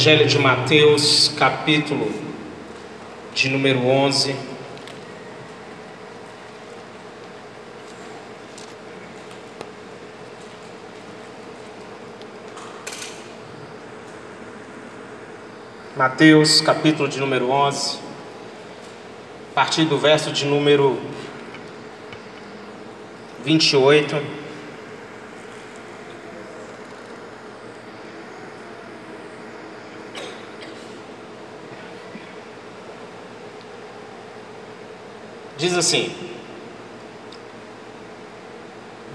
Evangelho de Mateus, capítulo de número 11. Mateus, capítulo de número 11, a partir do verso de número 28. Diz assim: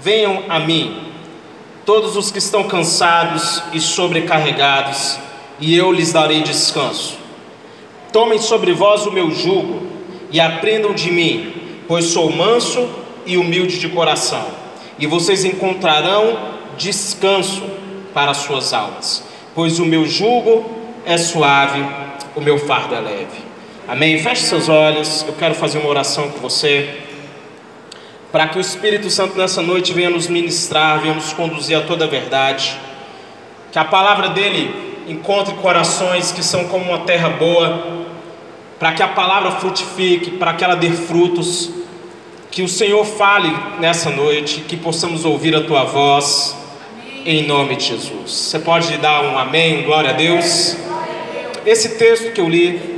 Venham a mim, todos os que estão cansados e sobrecarregados, e eu lhes darei descanso. Tomem sobre vós o meu jugo e aprendam de mim, pois sou manso e humilde de coração, e vocês encontrarão descanso para as suas almas, pois o meu jugo é suave, o meu fardo é leve. Amém? Feche seus olhos. Eu quero fazer uma oração com você. Para que o Espírito Santo nessa noite venha nos ministrar, venha nos conduzir a toda a verdade. Que a palavra dele encontre corações que são como uma terra boa. Para que a palavra frutifique, para que ela dê frutos. Que o Senhor fale nessa noite, que possamos ouvir a tua voz. Em nome de Jesus. Você pode dar um amém, glória a Deus. Esse texto que eu li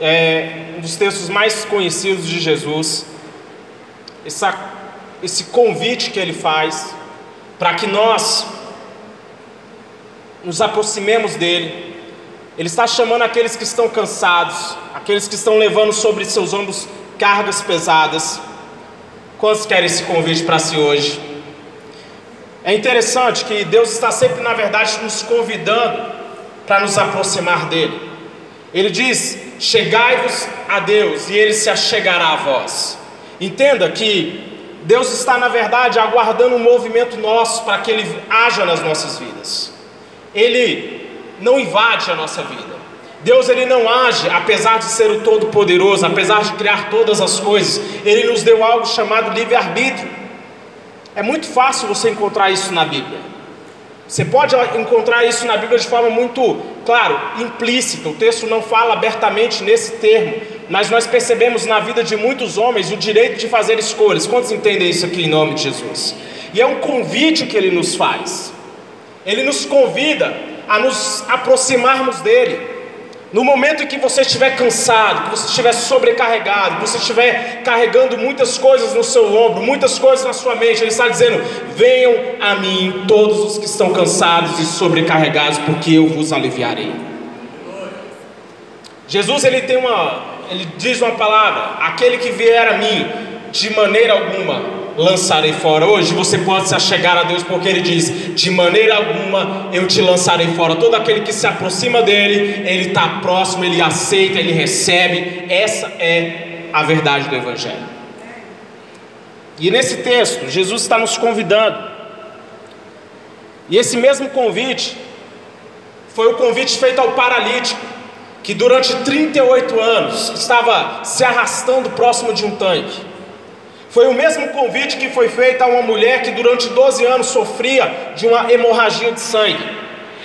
é um dos textos mais conhecidos de Jesus, essa, esse convite que ele faz para que nós nos aproximemos dele. Ele está chamando aqueles que estão cansados, aqueles que estão levando sobre seus ombros cargas pesadas. Quantos querem esse convite para si hoje? É interessante que Deus está sempre, na verdade, nos convidando para nos aproximar dele. Ele diz: Chegai-vos a Deus, e ele se achegará a vós. Entenda que Deus está, na verdade, aguardando um movimento nosso para que Ele haja nas nossas vidas. Ele não invade a nossa vida. Deus ele não age, apesar de ser o Todo-Poderoso, apesar de criar todas as coisas, Ele nos deu algo chamado livre-arbítrio. É muito fácil você encontrar isso na Bíblia. Você pode encontrar isso na Bíblia de forma muito, claro, implícita. O texto não fala abertamente nesse termo, mas nós percebemos na vida de muitos homens o direito de fazer escolhas. Quantos entendem isso aqui em nome de Jesus? E é um convite que ele nos faz. Ele nos convida a nos aproximarmos dele. No momento em que você estiver cansado, que você estiver sobrecarregado, que você estiver carregando muitas coisas no seu ombro, muitas coisas na sua mente, Ele está dizendo: Venham a mim todos os que estão cansados e sobrecarregados, porque eu vos aliviarei. Jesus ele tem uma, ele diz uma palavra: aquele que vier a mim, de maneira alguma lançarei fora. Hoje você pode se achegar a Deus, porque Ele diz: de maneira alguma eu te lançarei fora. Todo aquele que se aproxima dele, ele está próximo, ele aceita, ele recebe. Essa é a verdade do Evangelho. E nesse texto, Jesus está nos convidando. E esse mesmo convite foi o convite feito ao paralítico, que durante 38 anos estava se arrastando próximo de um tanque. Foi o mesmo convite que foi feito a uma mulher que durante 12 anos sofria de uma hemorragia de sangue.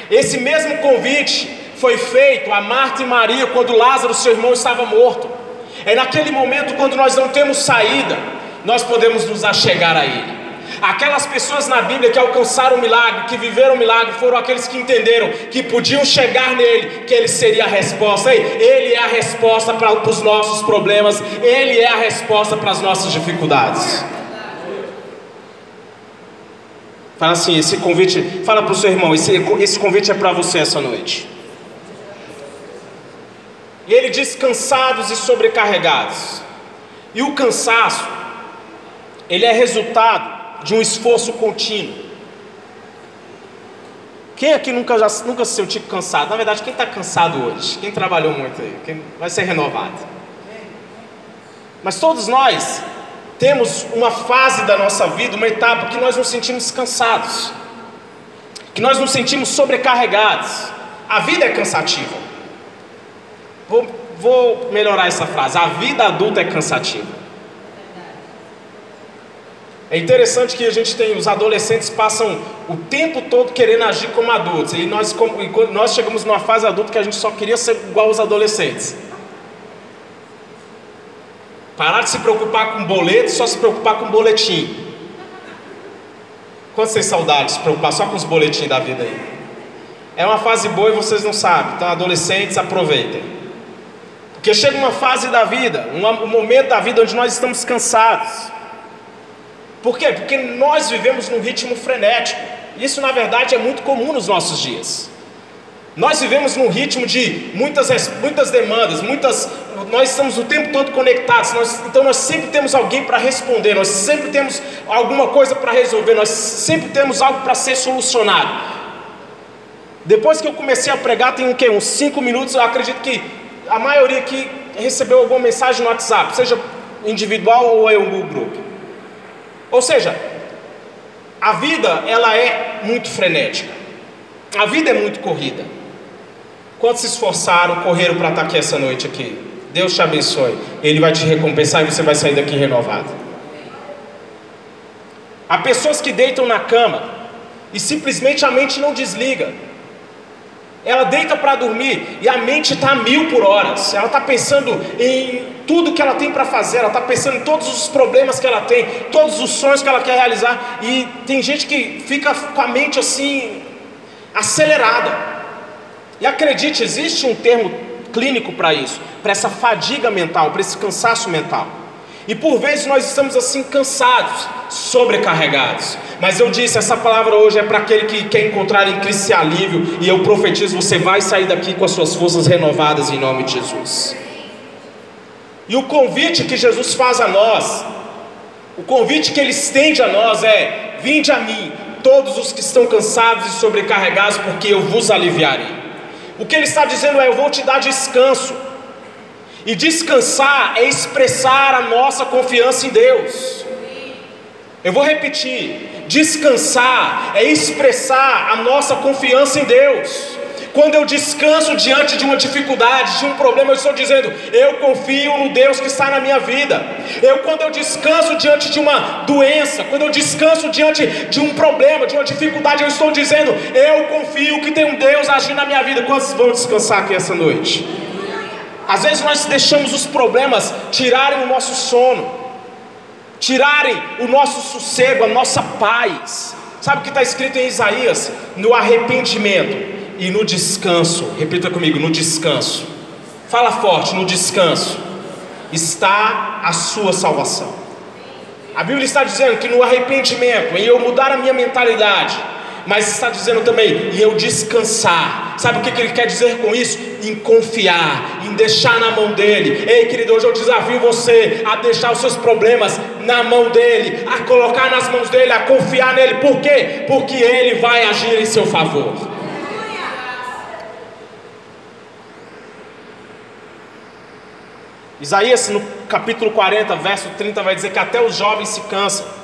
Esse mesmo convite foi feito a Marta e Maria quando Lázaro, seu irmão, estava morto. É naquele momento quando nós não temos saída, nós podemos nos achegar a Ele. Aquelas pessoas na Bíblia que alcançaram o milagre, que viveram o milagre, foram aqueles que entenderam que podiam chegar nele, que ele seria a resposta. Ele é a resposta para os nossos problemas, ele é a resposta para as nossas dificuldades. Fala assim, esse convite, fala para o seu irmão, esse, esse convite é para você essa noite. E ele diz cansados e sobrecarregados. E o cansaço, ele é resultado de um esforço contínuo. Quem aqui nunca, já, nunca se sentiu cansado? Na verdade, quem está cansado hoje? Quem trabalhou muito aí? Quem vai ser renovado? Mas todos nós temos uma fase da nossa vida, uma etapa que nós nos sentimos cansados, que nós nos sentimos sobrecarregados. A vida é cansativa. Vou, vou melhorar essa frase. A vida adulta é cansativa. É interessante que a gente tem, os adolescentes passam o tempo todo querendo agir como adultos. E nós, como, e nós chegamos numa fase adulta que a gente só queria ser igual aos adolescentes. Parar de se preocupar com boleto, só se preocupar com boletim. Quantos têm saudade de se preocupar só com os boletins da vida aí? É uma fase boa e vocês não sabem. Então, adolescentes, aproveitem. Porque chega uma fase da vida, um momento da vida onde nós estamos cansados. Por quê? Porque nós vivemos num ritmo frenético. Isso, na verdade, é muito comum nos nossos dias. Nós vivemos num ritmo de muitas, muitas demandas, muitas, nós estamos o tempo todo conectados, nós, então nós sempre temos alguém para responder, nós sempre temos alguma coisa para resolver, nós sempre temos algo para ser solucionado. Depois que eu comecei a pregar, tem um, quê? uns 5 minutos, eu acredito que a maioria aqui recebeu alguma mensagem no WhatsApp, seja individual ou eu no grupo. Ou seja, a vida ela é muito frenética. A vida é muito corrida. Quantos se esforçaram, correram para estar aqui essa noite aqui? Deus te abençoe. Ele vai te recompensar e você vai sair daqui renovado. Há pessoas que deitam na cama e simplesmente a mente não desliga. Ela deita para dormir e a mente está a mil por horas. Ela está pensando em tudo que ela tem para fazer, ela está pensando em todos os problemas que ela tem, todos os sonhos que ela quer realizar. E tem gente que fica com a mente assim, acelerada. E acredite, existe um termo clínico para isso, para essa fadiga mental, para esse cansaço mental. E por vezes nós estamos assim cansados, sobrecarregados. Mas eu disse, essa palavra hoje é para aquele que quer encontrar em Cristo alívio, e eu profetizo, você vai sair daqui com as suas forças renovadas em nome de Jesus. E o convite que Jesus faz a nós, o convite que ele estende a nós é: vinde a mim, todos os que estão cansados e sobrecarregados, porque eu vos aliviarei. O que ele está dizendo é: eu vou te dar descanso. E descansar é expressar a nossa confiança em Deus. Eu vou repetir: descansar é expressar a nossa confiança em Deus. Quando eu descanso diante de uma dificuldade, de um problema, eu estou dizendo, eu confio no Deus que está na minha vida. Eu, quando eu descanso diante de uma doença, quando eu descanso diante de um problema, de uma dificuldade, eu estou dizendo, eu confio que tem um Deus agindo na minha vida. Quantos vão descansar aqui essa noite? Às vezes nós deixamos os problemas tirarem o nosso sono, tirarem o nosso sossego, a nossa paz. Sabe o que está escrito em Isaías? No arrependimento e no descanso. Repita comigo: no descanso. Fala forte: no descanso está a sua salvação. A Bíblia está dizendo que no arrependimento, em eu mudar a minha mentalidade, mas está dizendo também em eu descansar. Sabe o que, que ele quer dizer com isso? Em confiar, em deixar na mão dele. Ei, querido, hoje eu desafio você a deixar os seus problemas na mão dele, a colocar nas mãos dele, a confiar nele. Por quê? Porque ele vai agir em seu favor. Isaías, no capítulo 40, verso 30, vai dizer que até os jovens se cansam.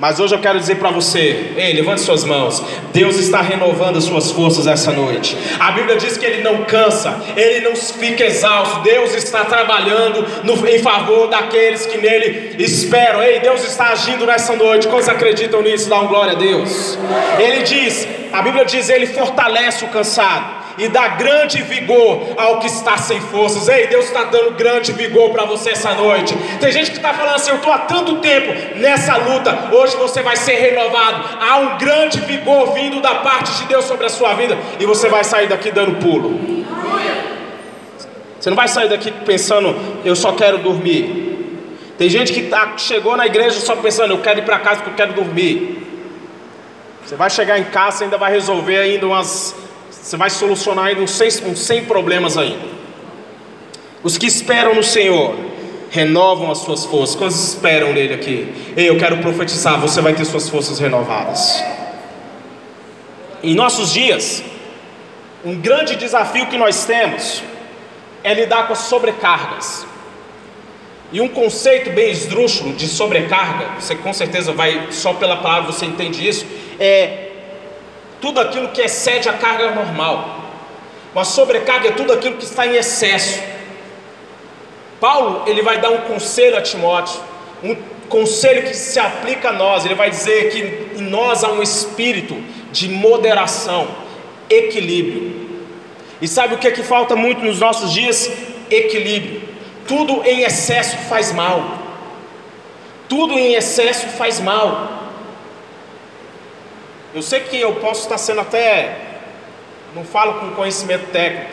Mas hoje eu quero dizer para você, ei, levante suas mãos. Deus está renovando as suas forças essa noite. A Bíblia diz que Ele não cansa, Ele não fica exausto. Deus está trabalhando no, em favor daqueles que nele esperam. Ei, Deus está agindo nessa noite. Quantos acreditam nisso? Dá um glória a Deus. Ele diz, a Bíblia diz, Ele fortalece o cansado e dá grande vigor ao que está sem forças. Ei, Deus está dando grande vigor para você essa noite. Tem gente que está falando assim: eu estou há tanto tempo nessa luta, hoje você vai ser renovado. Há um grande vigor vindo da parte de Deus sobre a sua vida e você vai sair daqui dando pulo. Você não vai sair daqui pensando, eu só quero dormir. Tem gente que tá, chegou na igreja só pensando, eu quero ir para casa porque eu quero dormir. Você vai chegar em casa ainda vai resolver ainda umas você vai solucionar ainda uns 100, uns 100 problemas ainda. Os que esperam no Senhor renovam as suas forças. Quantos esperam nele aqui? Ei, eu quero profetizar, você vai ter suas forças renovadas. Em nossos dias, um grande desafio que nós temos é lidar com as sobrecargas. E um conceito bem esdrúxulo de sobrecarga, você com certeza vai, só pela palavra você entende isso, é tudo aquilo que excede a carga normal. Uma sobrecarga é tudo aquilo que está em excesso. Paulo, ele vai dar um conselho a Timóteo, um conselho que se aplica a nós. Ele vai dizer que em nós há um espírito de moderação, equilíbrio. E sabe o que é que falta muito nos nossos dias? Equilíbrio. Tudo em excesso faz mal. Tudo em excesso faz mal. Eu sei que eu posso estar sendo até, não falo com conhecimento técnico,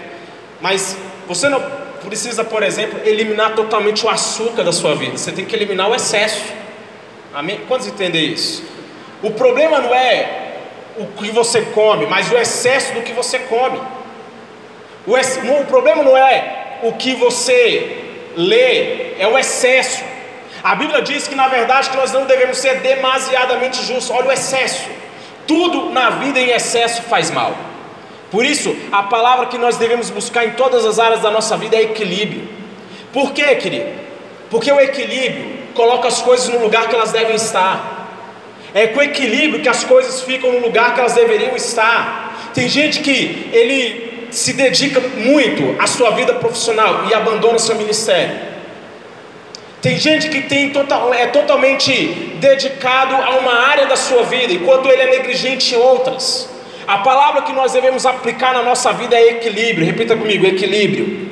mas você não precisa, por exemplo, eliminar totalmente o açúcar da sua vida. Você tem que eliminar o excesso. Amém? Quantos entendem isso? O problema não é o que você come, mas o excesso do que você come. O, ex... o problema não é o que você lê, é o excesso. A Bíblia diz que na verdade que nós não devemos ser demasiadamente justos. Olha o excesso. Tudo na vida em excesso faz mal. Por isso, a palavra que nós devemos buscar em todas as áreas da nossa vida é equilíbrio. Por quê, querido? Porque o equilíbrio coloca as coisas no lugar que elas devem estar. É com equilíbrio que as coisas ficam no lugar que elas deveriam estar. Tem gente que ele se dedica muito à sua vida profissional e abandona seu ministério. Tem gente que tem total, é totalmente dedicado a uma área da sua vida, enquanto ele é negligente em outras. A palavra que nós devemos aplicar na nossa vida é equilíbrio. Repita comigo, equilíbrio.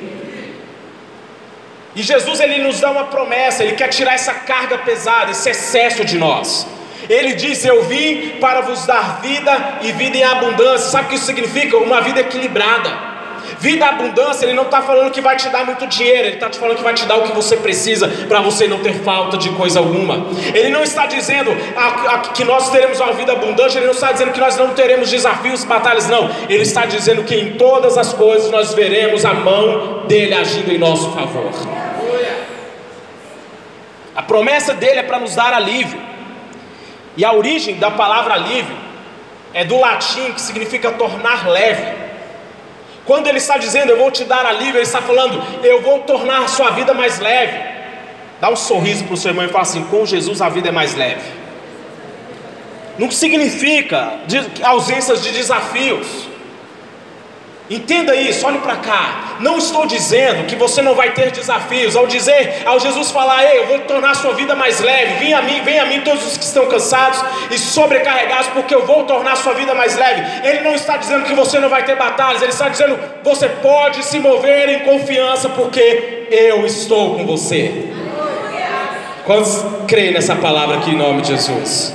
E Jesus ele nos dá uma promessa, ele quer tirar essa carga pesada, esse excesso de nós. Ele diz: Eu vim para vos dar vida e vida em abundância. Sabe o que isso significa? Uma vida equilibrada. Vida abundância, ele não está falando que vai te dar muito dinheiro, ele está te falando que vai te dar o que você precisa para você não ter falta de coisa alguma. Ele não está dizendo a, a, que nós teremos uma vida abundante, ele não está dizendo que nós não teremos desafios, batalhas, não. Ele está dizendo que em todas as coisas nós veremos a mão dele agindo em nosso favor. A promessa dele é para nos dar alívio. E a origem da palavra alívio é do latim que significa tornar leve. Quando ele está dizendo eu vou te dar alívio, ele está falando eu vou tornar a sua vida mais leve. Dá um sorriso para o seu irmão e fala assim: com Jesus a vida é mais leve. Não significa ausências de desafios. Entenda isso, olhe para cá. Não estou dizendo que você não vai ter desafios. Ao dizer, ao Jesus falar, Ei, eu vou tornar a sua vida mais leve. Vem a mim, vem a mim todos os que estão cansados e sobrecarregados, porque eu vou tornar a sua vida mais leve. Ele não está dizendo que você não vai ter batalhas. Ele está dizendo, você pode se mover em confiança, porque eu estou com você. Quantos creem nessa palavra aqui em nome de Jesus?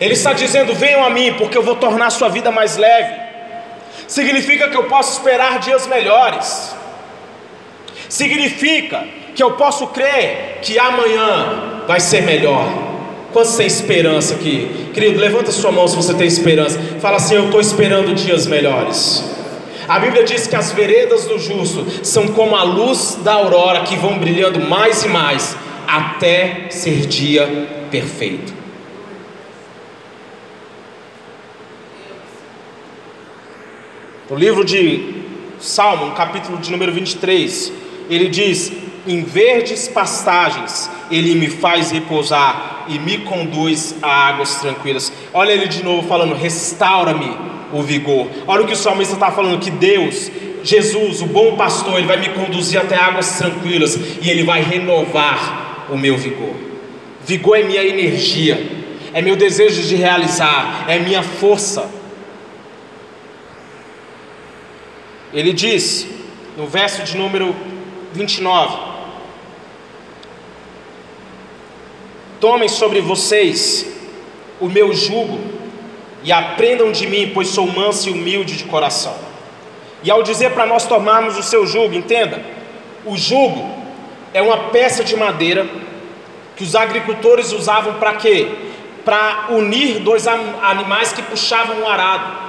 Ele está dizendo, venham a mim, porque eu vou tornar a sua vida mais leve significa que eu posso esperar dias melhores, significa que eu posso crer que amanhã vai ser melhor. Quantos tem esperança aqui? Querido, levanta sua mão se você tem esperança. Fala assim: Eu estou esperando dias melhores. A Bíblia diz que as veredas do justo são como a luz da aurora que vão brilhando mais e mais até ser dia perfeito. No livro de Salmo, capítulo de número 23, ele diz: Em verdes pastagens ele me faz repousar e me conduz a águas tranquilas. Olha ele de novo falando: Restaura-me o vigor. Olha o que o salmista está falando: que Deus, Jesus, o bom pastor, ele vai me conduzir até águas tranquilas e ele vai renovar o meu vigor. Vigor é minha energia, é meu desejo de realizar, é minha força. Ele diz, no verso de número 29: Tomem sobre vocês o meu jugo e aprendam de mim, pois sou manso e humilde de coração. E ao dizer para nós tomarmos o seu jugo, entenda, o jugo é uma peça de madeira que os agricultores usavam para quê? Para unir dois animais que puxavam o arado.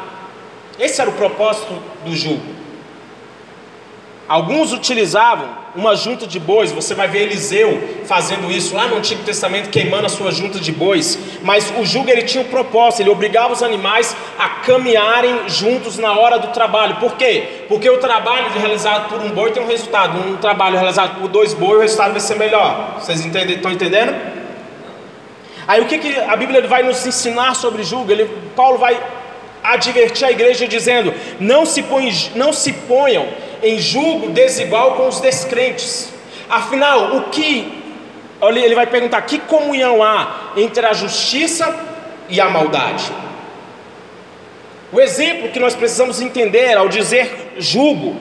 Esse era o propósito do jugo. Alguns utilizavam uma junta de bois, você vai ver Eliseu fazendo isso lá no Antigo Testamento, queimando a sua junta de bois. Mas o jugo ele tinha um propósito, ele obrigava os animais a caminharem juntos na hora do trabalho. Por quê? Porque o trabalho realizado por um boi tem um resultado, um trabalho realizado por dois bois, o resultado vai ser melhor. Vocês entendem, estão entendendo? Aí o que, que a Bíblia vai nos ensinar sobre jugo? Ele, Paulo vai advertir a igreja dizendo: não se, põe, não se ponham em julgo desigual com os descrentes. Afinal, o que ele vai perguntar: que comunhão há entre a justiça e a maldade? O exemplo que nós precisamos entender ao dizer jugo,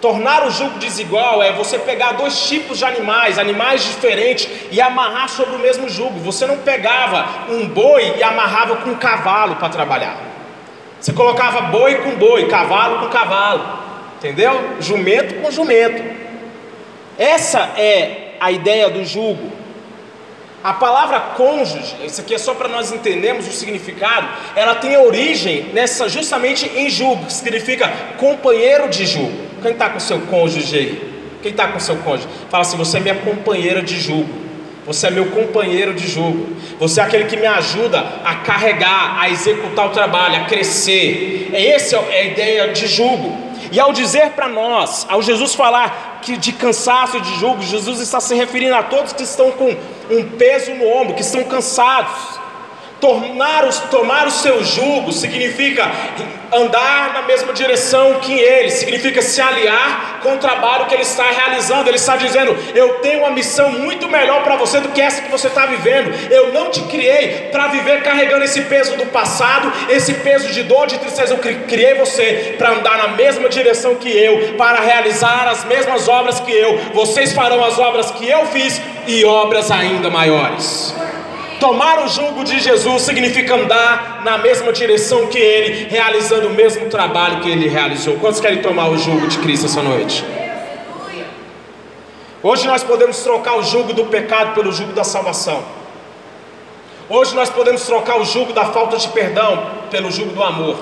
tornar o jugo desigual é você pegar dois tipos de animais, animais diferentes, e amarrar sobre o mesmo jugo. Você não pegava um boi e amarrava com um cavalo para trabalhar. Você colocava boi com boi, cavalo com cavalo, entendeu? Jumento com jumento. Essa é a ideia do jugo. A palavra cônjuge, isso aqui é só para nós entendermos o significado, ela tem origem nessa justamente em jugo, que significa companheiro de jugo. Quem está com seu cônjuge aí? Quem está com seu cônjuge? Fala assim: você é minha companheira de jugo. Você é meu companheiro de jugo. Você é aquele que me ajuda a carregar, a executar o trabalho, a crescer. É essa é a ideia de jugo. E ao dizer para nós, ao Jesus falar que de cansaço e de jugo, Jesus está se referindo a todos que estão com um peso no ombro, que estão cansados. Tornar os, tomar o seu jugo significa andar na mesma direção que ele, significa se aliar com o trabalho que ele está realizando. Ele está dizendo: Eu tenho uma missão muito melhor para você do que essa que você está vivendo. Eu não te criei para viver carregando esse peso do passado, esse peso de dor, de tristeza. Eu criei você para andar na mesma direção que eu, para realizar as mesmas obras que eu. Vocês farão as obras que eu fiz e obras ainda maiores. Tomar o jugo de Jesus significa andar na mesma direção que Ele, realizando o mesmo trabalho que Ele realizou. Quantos querem tomar o jugo de Cristo essa noite? Hoje nós podemos trocar o jugo do pecado pelo jugo da salvação. Hoje nós podemos trocar o jugo da falta de perdão pelo jugo do amor.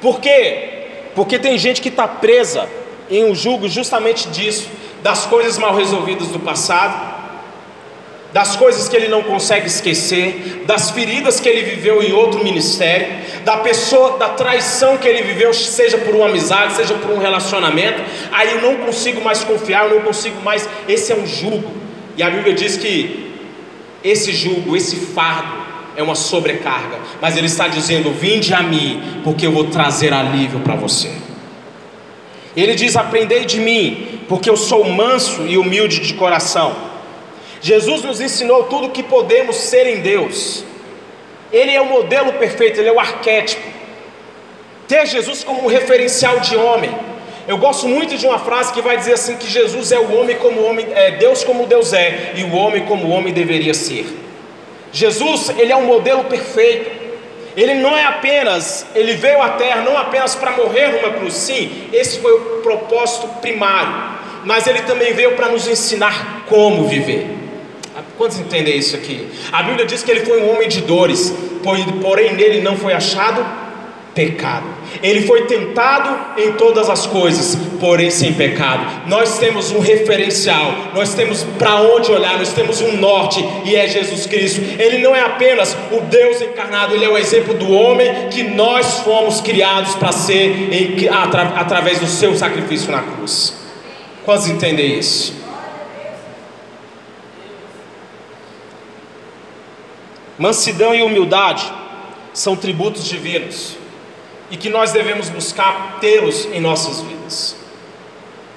Por quê? Porque tem gente que está presa em um jugo justamente disso, das coisas mal resolvidas do passado das coisas que ele não consegue esquecer, das feridas que ele viveu em outro ministério, da pessoa, da traição que ele viveu, seja por uma amizade, seja por um relacionamento. Aí eu não consigo mais confiar, eu não consigo mais. Esse é um jugo, e a Bíblia diz que esse jugo, esse fardo, é uma sobrecarga, mas ele está dizendo: Vinde a mim, porque eu vou trazer alívio para você. Ele diz: Aprendei de mim, porque eu sou manso e humilde de coração Jesus nos ensinou tudo o que podemos ser em Deus. Ele é o modelo perfeito, ele é o arquétipo. Ter Jesus como um referencial de homem. Eu gosto muito de uma frase que vai dizer assim que Jesus é o homem como homem, é Deus como Deus é e o homem como o homem deveria ser. Jesus, ele é um modelo perfeito. Ele não é apenas, ele veio à terra não apenas para morrer numa cruz, sim, esse foi o propósito primário, mas ele também veio para nos ensinar como viver. Quantos entendem isso aqui? A Bíblia diz que ele foi um homem de dores, porém nele não foi achado pecado. Ele foi tentado em todas as coisas, porém sem pecado. Nós temos um referencial, nós temos para onde olhar, nós temos um norte e é Jesus Cristo. Ele não é apenas o Deus encarnado, ele é o exemplo do homem que nós fomos criados para ser em, atra, através do seu sacrifício na cruz. Quantos entendem isso? Mansidão e humildade são tributos divinos e que nós devemos buscar tê-los em nossas vidas.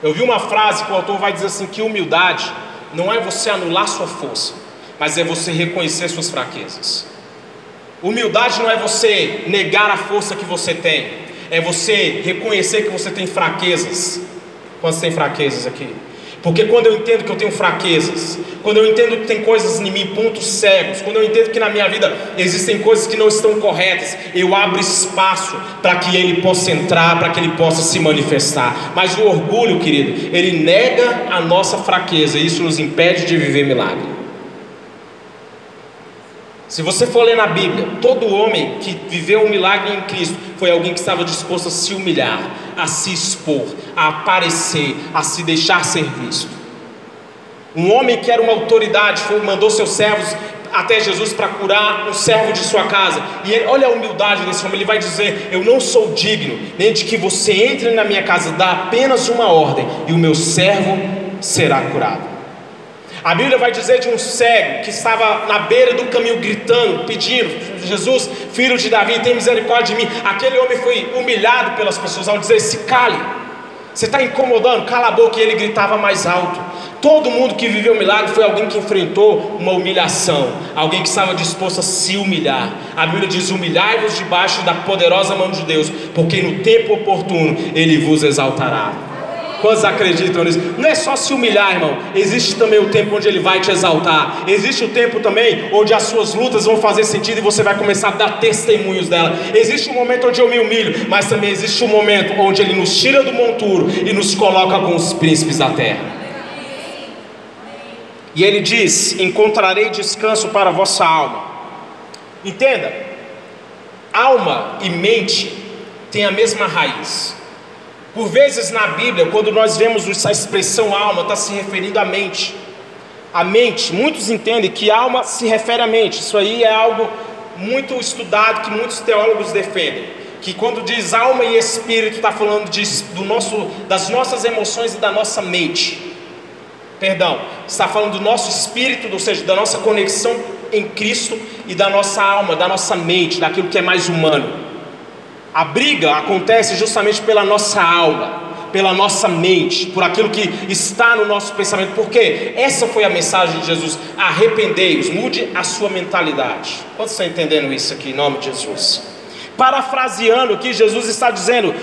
Eu vi uma frase que o autor vai dizer assim: que humildade não é você anular sua força, mas é você reconhecer suas fraquezas. Humildade não é você negar a força que você tem, é você reconhecer que você tem fraquezas. Quantos tem fraquezas aqui? Porque quando eu entendo que eu tenho fraquezas, quando eu entendo que tem coisas em mim, pontos cegos, quando eu entendo que na minha vida existem coisas que não estão corretas, eu abro espaço para que ele possa entrar, para que ele possa se manifestar. Mas o orgulho, querido, ele nega a nossa fraqueza, e isso nos impede de viver milagre. Se você for ler na Bíblia, todo homem que viveu um milagre em Cristo foi alguém que estava disposto a se humilhar, a se expor, a aparecer, a se deixar ser visto. Um homem que era uma autoridade foi, mandou seus servos até Jesus para curar um servo de sua casa. E ele, olha a humildade desse homem, ele vai dizer: Eu não sou digno nem de que você entre na minha casa, dá apenas uma ordem, e o meu servo será curado. A Bíblia vai dizer de um cego que estava na beira do caminho gritando, pedindo: Jesus, filho de Davi, tem misericórdia de mim. Aquele homem foi humilhado pelas pessoas ao dizer: se cale, você está incomodando, cala a boca. E ele gritava mais alto. Todo mundo que viveu o milagre foi alguém que enfrentou uma humilhação, alguém que estava disposto a se humilhar. A Bíblia diz: humilhai-vos debaixo da poderosa mão de Deus, porque no tempo oportuno Ele vos exaltará. Quantos acreditam nisso? Não é só se humilhar, irmão. Existe também o tempo onde Ele vai te exaltar. Existe o tempo também onde as suas lutas vão fazer sentido e você vai começar a dar testemunhos dela. Existe um momento onde eu me humilho, mas também existe um momento onde Ele nos tira do monturo e nos coloca com os príncipes da terra. E ele diz: Encontrarei descanso para a vossa alma. Entenda, alma e mente têm a mesma raiz. Por vezes na Bíblia, quando nós vemos essa expressão alma, está se referindo à mente. A mente, muitos entendem que alma se refere à mente. Isso aí é algo muito estudado que muitos teólogos defendem. Que quando diz alma e espírito, está falando de, do nosso, das nossas emoções e da nossa mente perdão, está falando do nosso espírito, ou seja, da nossa conexão em Cristo e da nossa alma, da nossa mente, daquilo que é mais humano. A briga acontece justamente pela nossa alma, pela nossa mente, por aquilo que está no nosso pensamento, porque essa foi a mensagem de Jesus: arrependei-os, mude a sua mentalidade. Quantos estão entendendo isso aqui, em nome de Jesus? Parafraseando aqui, Jesus está dizendo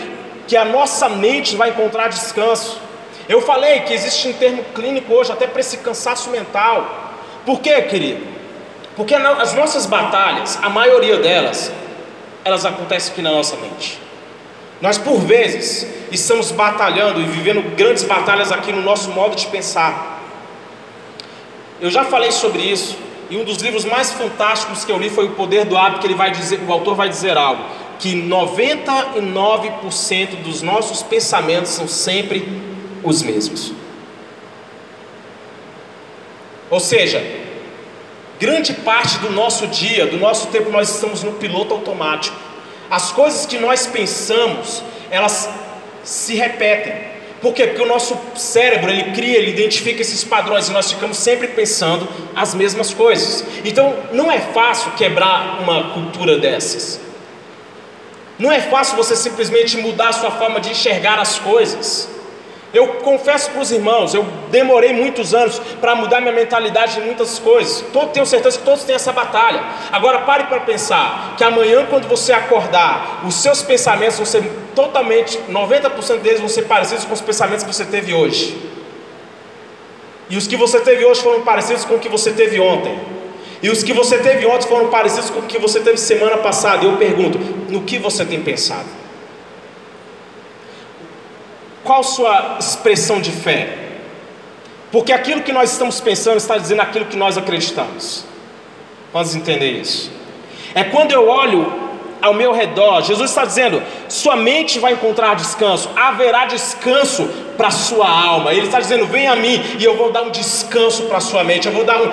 que a nossa mente vai encontrar descanso. Eu falei que existe um termo clínico hoje até para esse cansaço mental. Por quê, querido? Porque as nossas batalhas, a maioria delas, elas acontecem aqui na nossa mente. Nós, por vezes, estamos batalhando e vivendo grandes batalhas aqui no nosso modo de pensar. Eu já falei sobre isso, e um dos livros mais fantásticos que eu li foi O Poder do Hábito, que ele vai dizer, o autor vai dizer algo, que 99% dos nossos pensamentos são sempre os mesmos. Ou seja, grande parte do nosso dia, do nosso tempo, nós estamos no piloto automático. As coisas que nós pensamos, elas se repetem. Por quê? Porque o nosso cérebro, ele cria, ele identifica esses padrões e nós ficamos sempre pensando as mesmas coisas. Então, não é fácil quebrar uma cultura dessas. Não é fácil você simplesmente mudar a sua forma de enxergar as coisas. Eu confesso para os irmãos, eu demorei muitos anos para mudar minha mentalidade em muitas coisas. Todo, tenho certeza que todos têm essa batalha. Agora pare para pensar que amanhã, quando você acordar, os seus pensamentos vão ser totalmente, 90% deles vão ser parecidos com os pensamentos que você teve hoje. E os que você teve hoje foram parecidos com o que você teve ontem. E os que você teve ontem foram parecidos com o que você teve semana passada. Eu pergunto: no que você tem pensado? Qual sua expressão de fé? Porque aquilo que nós estamos pensando está dizendo aquilo que nós acreditamos. Vamos entender isso? É quando eu olho ao meu redor, Jesus está dizendo: sua mente vai encontrar descanso, haverá descanso para sua alma. Ele está dizendo: vem a mim e eu vou dar um descanso para sua mente. Eu vou dar um,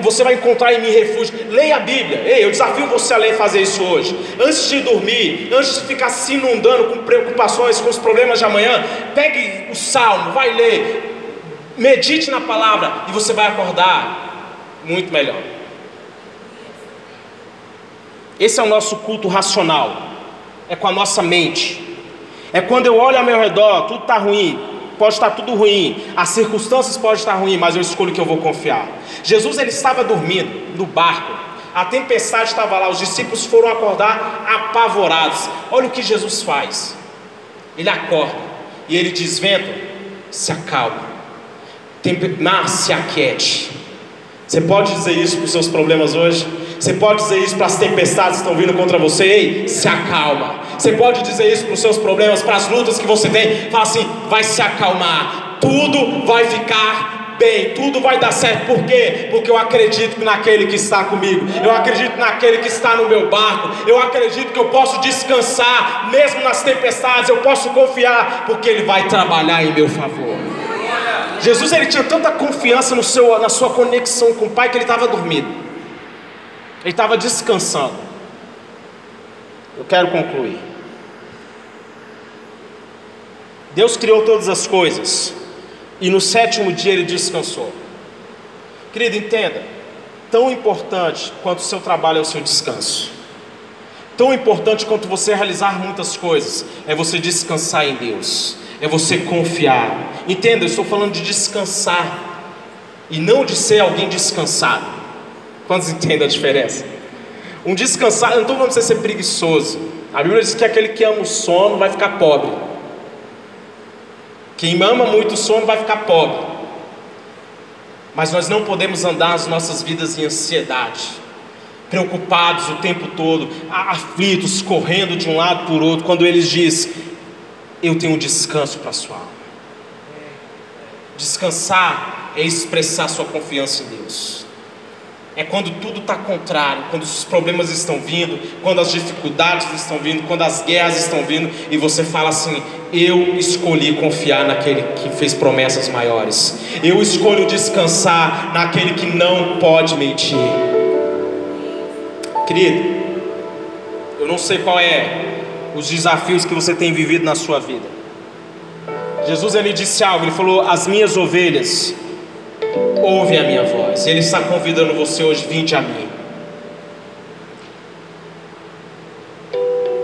você vai encontrar em mim refúgio. Leia a Bíblia. Ei, eu desafio você a ler e fazer isso hoje. Antes de dormir, antes de ficar se inundando com preocupações, com os problemas de amanhã, pegue o salmo, vai ler, medite na palavra e você vai acordar muito melhor. Esse é o nosso culto racional, é com a nossa mente. É quando eu olho ao meu redor, tudo está ruim, pode estar tudo ruim, as circunstâncias podem estar ruins, mas eu escolho que eu vou confiar. Jesus ele estava dormindo no barco, a tempestade estava lá, os discípulos foram acordar apavorados. Olha o que Jesus faz. Ele acorda e ele diz: Vento, se acalma, mar se aquiete. Você pode dizer isso para os seus problemas hoje? Você pode dizer isso para as tempestades que estão vindo contra você, ei, se acalma. Você pode dizer isso para os seus problemas, para as lutas que você tem, fala assim, vai se acalmar, tudo vai ficar bem, tudo vai dar certo. Por quê? Porque eu acredito naquele que está comigo, eu acredito naquele que está no meu barco, eu acredito que eu posso descansar, mesmo nas tempestades, eu posso confiar, porque Ele vai trabalhar em meu favor. Jesus ele tinha tanta confiança no seu, na sua conexão com o Pai que ele estava dormindo. Ele estava descansando. Eu quero concluir. Deus criou todas as coisas e no sétimo dia ele descansou. Querido, entenda: tão importante quanto o seu trabalho é o seu descanso. Tão importante quanto você realizar muitas coisas é você descansar em Deus, é você confiar. Entenda, eu estou falando de descansar e não de ser alguém descansado. Quantos entendem a diferença? Um descansado, então vamos ser preguiçoso. A Bíblia diz que aquele que ama o sono vai ficar pobre. Quem ama muito o sono vai ficar pobre. Mas nós não podemos andar as nossas vidas em ansiedade, preocupados o tempo todo, aflitos, correndo de um lado para o outro, quando eles diz: Eu tenho um descanso para a sua alma. Descansar é expressar sua confiança em Deus. É quando tudo está contrário, quando os problemas estão vindo, quando as dificuldades estão vindo, quando as guerras estão vindo, e você fala assim: Eu escolhi confiar naquele que fez promessas maiores, eu escolho descansar naquele que não pode mentir. Querido, eu não sei qual é os desafios que você tem vivido na sua vida. Jesus ele disse algo, ele falou: As minhas ovelhas ouve a minha voz. Ele está convidando você hoje, vinde a mim.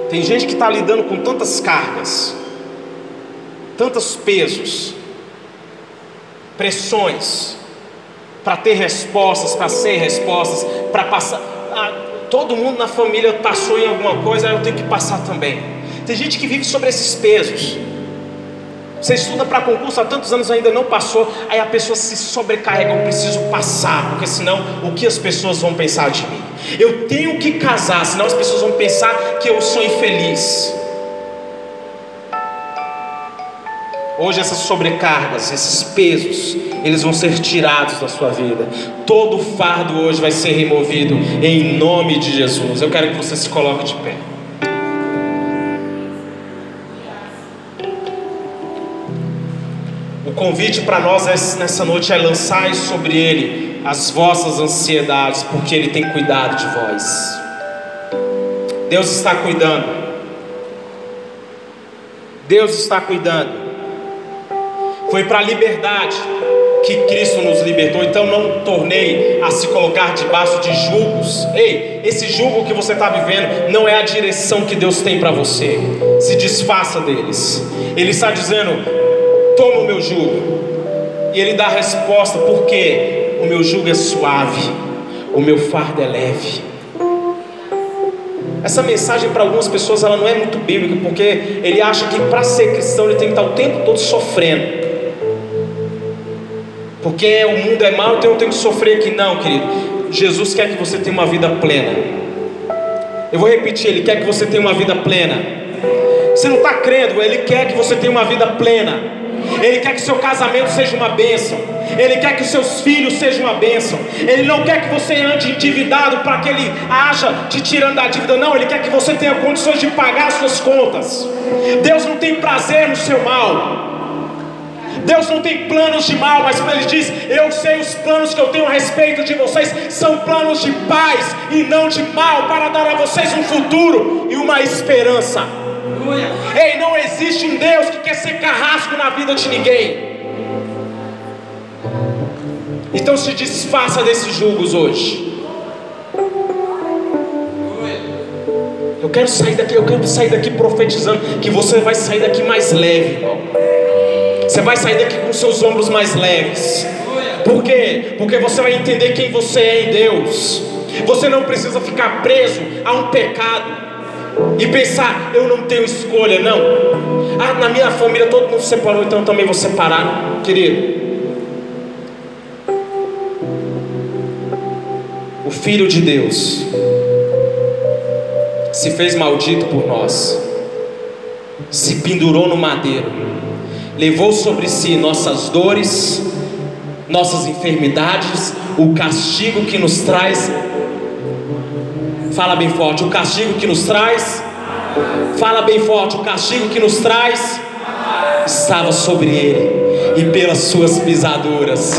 Tem gente que está lidando com tantas cargas, tantos pesos, pressões, para ter respostas, para ser respostas, para passar. Ah, todo mundo na família passou em alguma coisa, eu tenho que passar também. Tem gente que vive sobre esses pesos. Você estuda para concurso há tantos anos ainda não passou, aí a pessoa se sobrecarrega, eu preciso passar, porque senão o que as pessoas vão pensar de mim? Eu tenho que casar, senão as pessoas vão pensar que eu sou infeliz. Hoje essas sobrecargas, esses pesos, eles vão ser tirados da sua vida. Todo fardo hoje vai ser removido em nome de Jesus. Eu quero que você se coloque de pé. Convite para nós nessa noite é lançar sobre Ele as vossas ansiedades, porque Ele tem cuidado de vós. Deus está cuidando. Deus está cuidando. Foi para a liberdade que Cristo nos libertou, então não tornei a se colocar debaixo de julgos. Ei, esse julgo que você está vivendo não é a direção que Deus tem para você. Se desfaça deles. Ele está dizendo: toma o meu jugo. E ele dá a resposta, porque o meu jugo é suave, o meu fardo é leve. Essa mensagem para algumas pessoas ela não é muito bíblica, porque ele acha que para ser cristão ele tem que estar o tempo todo sofrendo. Porque o mundo é mau, então eu tenho que sofrer aqui. Não, querido. Jesus quer que você tenha uma vida plena. Eu vou repetir, Ele quer que você tenha uma vida plena. Você não está crendo, Ele quer que você tenha uma vida plena. Ele quer que seu casamento seja uma bênção. Ele quer que seus filhos sejam uma bênção. Ele não quer que você ande endividado para que ele haja te tirando da dívida. Não, ele quer que você tenha condições de pagar as suas contas. Deus não tem prazer no seu mal. Deus não tem planos de mal, mas Ele diz: Eu sei os planos que eu tenho a respeito de vocês, são planos de paz e não de mal, para dar a vocês um futuro e uma esperança. Ei, não existe um Deus que quer ser carrasco na vida de ninguém. Então se desfaça desses julgos hoje. Eu quero sair daqui, eu quero sair daqui profetizando que você vai sair daqui mais leve, irmão. Você vai sair daqui com seus ombros mais leves. Por quê? Porque você vai entender quem você é em Deus. Você não precisa ficar preso a um pecado e pensar, eu não tenho escolha, não. Ah, na minha família todo mundo separou, então eu também vou separar, querido. O Filho de Deus se fez maldito por nós, se pendurou no madeiro, levou sobre si nossas dores, nossas enfermidades, o castigo que nos traz Fala bem forte, o castigo que nos traz. Fala bem forte, o castigo que nos traz estava sobre ele, e pelas suas pisaduras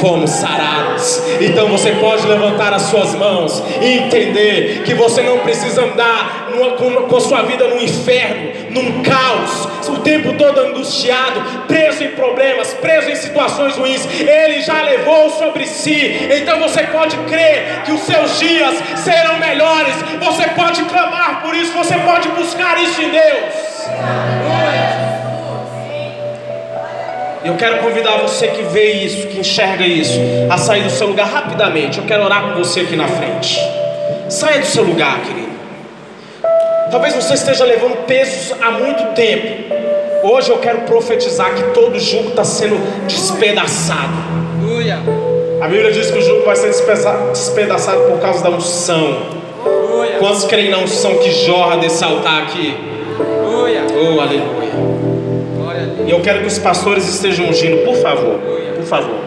fomos sarados. Então você pode levantar as suas mãos e entender que você não precisa andar numa, com, com a sua vida no inferno, num caos, o tempo todo angustiado, preso em problemas, preso em situações ruins. Ele já levou sobre si. Então você pode crer que os seus dias serão melhores. Você pode clamar por isso, você pode buscar isso em Deus. Eu quero convidar você que vê isso, que enxerga isso, a sair do seu lugar rapidamente. Eu quero orar com você aqui na frente. Saia do seu lugar, querido. Talvez você esteja levando pesos há muito tempo. Hoje eu quero profetizar que todo jugo está sendo despedaçado. A Bíblia diz que o jugo vai ser despedaçado por causa da unção. Quantos creem na unção que jorra desse altar aqui? Oh, aleluia. E eu quero que os pastores estejam ungindo, por favor. Por favor.